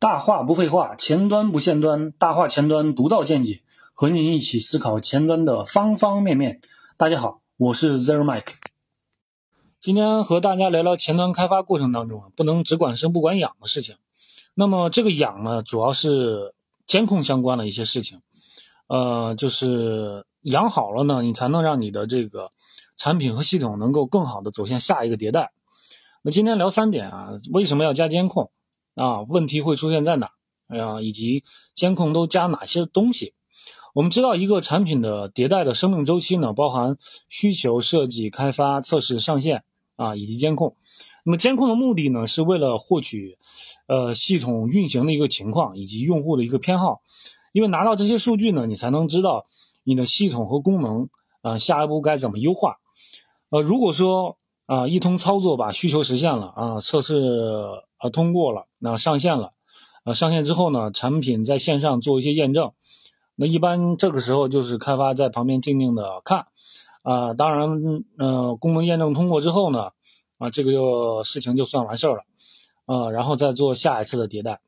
大话不废话，前端不限端，大话前端独到见解，和您一起思考前端的方方面面。大家好，我是 Zero Mike。今天和大家聊聊前端开发过程当中啊，不能只管生不管养的事情。那么这个养呢，主要是监控相关的一些事情。呃，就是养好了呢，你才能让你的这个产品和系统能够更好的走向下一个迭代。那今天聊三点啊，为什么要加监控？啊，问题会出现在哪？啊，以及监控都加哪些东西？我们知道，一个产品的迭代的生命周期呢，包含需求设计、开发、测试、上线啊，以及监控。那么，监控的目的呢，是为了获取呃系统运行的一个情况以及用户的一个偏好。因为拿到这些数据呢，你才能知道你的系统和功能啊下一步该怎么优化。呃，如果说啊一通操作把需求实现了啊，测试。啊，通过了，那上线了，啊，上线之后呢，产品在线上做一些验证，那一般这个时候就是开发在旁边静静的看，啊，当然，嗯，功能验证通过之后呢，啊，这个就事情就算完事儿了，啊，然后再做下一次的迭代，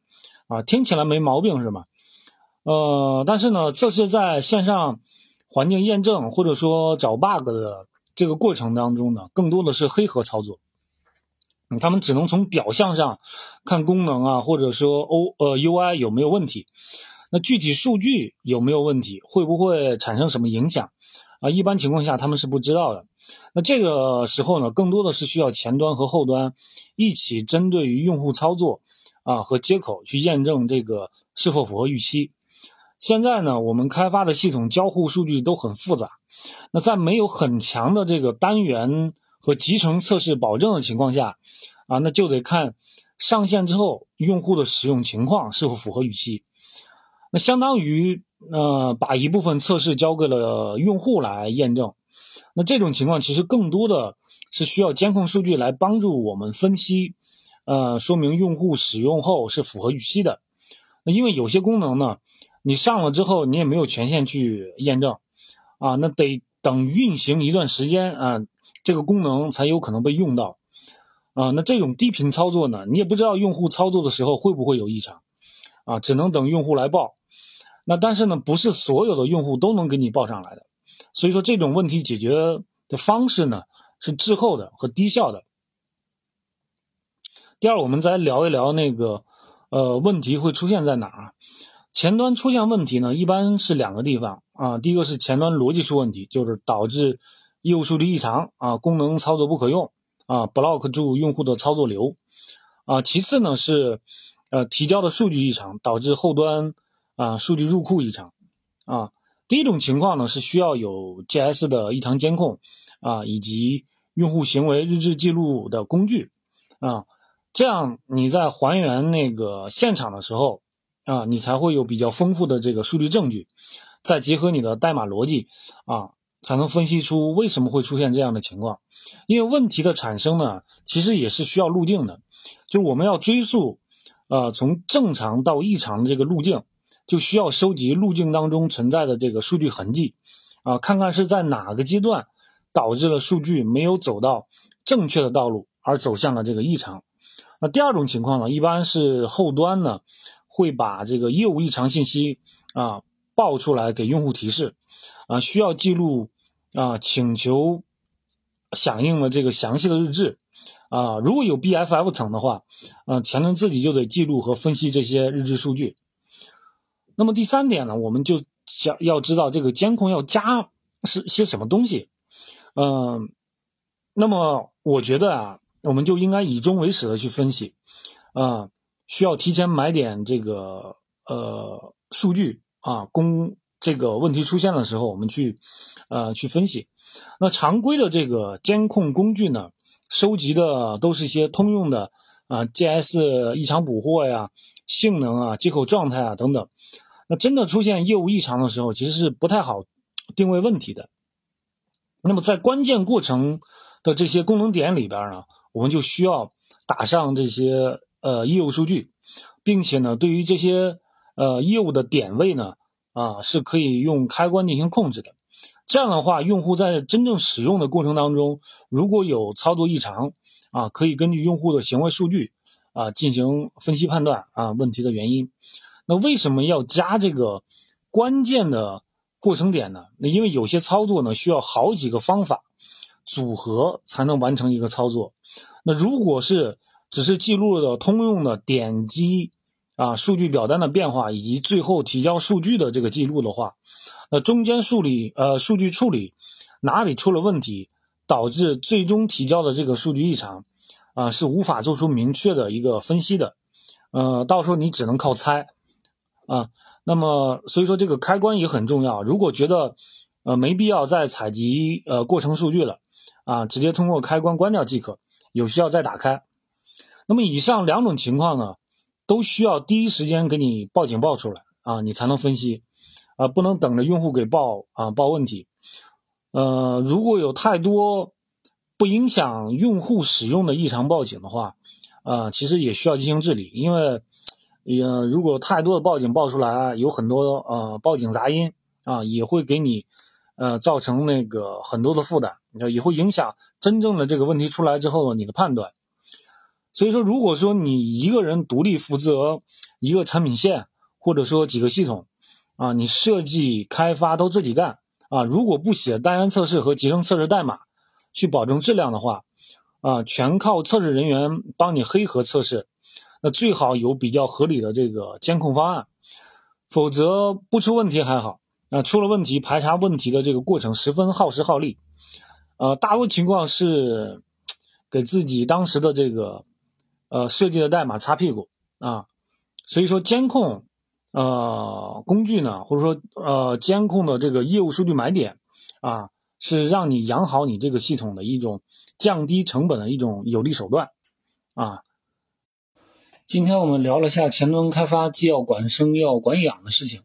啊，听起来没毛病是吗？呃，但是呢，这是在线上环境验证或者说找 bug 的这个过程当中呢，更多的是黑盒操作。他们只能从表象上看功能啊，或者说 O 呃 UI 有没有问题，那具体数据有没有问题，会不会产生什么影响啊？一般情况下他们是不知道的。那这个时候呢，更多的是需要前端和后端一起针对于用户操作啊和接口去验证这个是否符合预期。现在呢，我们开发的系统交互数据都很复杂，那在没有很强的这个单元。和集成测试保证的情况下，啊，那就得看上线之后用户的使用情况是否符合预期。那相当于呃把一部分测试交给了用户来验证。那这种情况其实更多的是需要监控数据来帮助我们分析，呃，说明用户使用后是符合预期的。那因为有些功能呢，你上了之后你也没有权限去验证，啊，那得等运行一段时间啊。这个功能才有可能被用到，啊，那这种低频操作呢，你也不知道用户操作的时候会不会有异常，啊，只能等用户来报。那但是呢，不是所有的用户都能给你报上来的，所以说这种问题解决的方式呢是滞后的和低效的。第二，我们再聊一聊那个，呃，问题会出现在哪儿？前端出现问题呢，一般是两个地方啊，第一个是前端逻辑出问题，就是导致。业务数据异常啊，功能操作不可用啊，block 住用户的操作流啊。其次呢是，呃，提交的数据异常导致后端啊数据入库异常啊。第一种情况呢是需要有 GS 的异常监控啊，以及用户行为日志记录的工具啊，这样你在还原那个现场的时候啊，你才会有比较丰富的这个数据证据，再结合你的代码逻辑啊。才能分析出为什么会出现这样的情况，因为问题的产生呢，其实也是需要路径的，就是我们要追溯，呃，从正常到异常的这个路径，就需要收集路径当中存在的这个数据痕迹，啊，看看是在哪个阶段导致了数据没有走到正确的道路而走向了这个异常。那第二种情况呢，一般是后端呢会把这个业务异常信息啊报出来给用户提示。啊，需要记录啊，请求响应的这个详细的日志啊，如果有 BFF 层的话，啊，前端自己就得记录和分析这些日志数据。那么第三点呢，我们就想要知道这个监控要加是些什么东西。嗯，那么我觉得啊，我们就应该以终为始的去分析，啊，需要提前买点这个呃数据啊，供。这个问题出现的时候，我们去，呃，去分析。那常规的这个监控工具呢，收集的都是一些通用的啊，GS 异常捕获呀、性能啊、接口状态啊等等。那真的出现业务异常的时候，其实是不太好定位问题的。那么在关键过程的这些功能点里边呢，我们就需要打上这些呃业务数据，并且呢，对于这些呃业务的点位呢。啊，是可以用开关进行控制的。这样的话，用户在真正使用的过程当中，如果有操作异常，啊，可以根据用户的行为数据，啊进行分析判断啊问题的原因。那为什么要加这个关键的过程点呢？那因为有些操作呢需要好几个方法组合才能完成一个操作。那如果是只是记录的通用的点击啊数据表单的变化以及最后提交数据的这个记录的话，那中间处理呃数据处理哪里出了问题，导致最终提交的这个数据异常啊是无法做出明确的一个分析的，呃到时候你只能靠猜。啊，那么所以说这个开关也很重要。如果觉得呃没必要再采集呃过程数据了，啊，直接通过开关关掉即可。有需要再打开。那么以上两种情况呢，都需要第一时间给你报警报出来啊，你才能分析啊，不能等着用户给报啊报问题。呃，如果有太多不影响用户使用的异常报警的话，啊，其实也需要进行治理，因为。也如果太多的报警报出来，有很多呃报警杂音啊，也会给你呃造成那个很多的负担，也会影响真正的这个问题出来之后你的判断。所以说，如果说你一个人独立负责一个产品线，或者说几个系统啊，你设计开发都自己干啊，如果不写单元测试和集成测试代码去保证质量的话啊，全靠测试人员帮你黑盒测试。那最好有比较合理的这个监控方案，否则不出问题还好，那出了问题排查问题的这个过程十分耗时耗力，呃，大多情况是给自己当时的这个呃设计的代码擦屁股啊，所以说监控呃工具呢，或者说呃监控的这个业务数据买点啊，是让你养好你这个系统的一种降低成本的一种有力手段啊。今天我们聊了下前端开发既要管生又要管养的事情，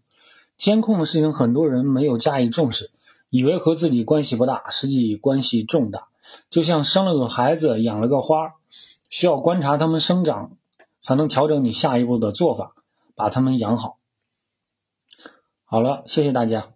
监控的事情很多人没有加以重视，以为和自己关系不大，实际关系重大。就像生了个孩子，养了个花，需要观察它们生长，才能调整你下一步的做法，把它们养好。好了，谢谢大家。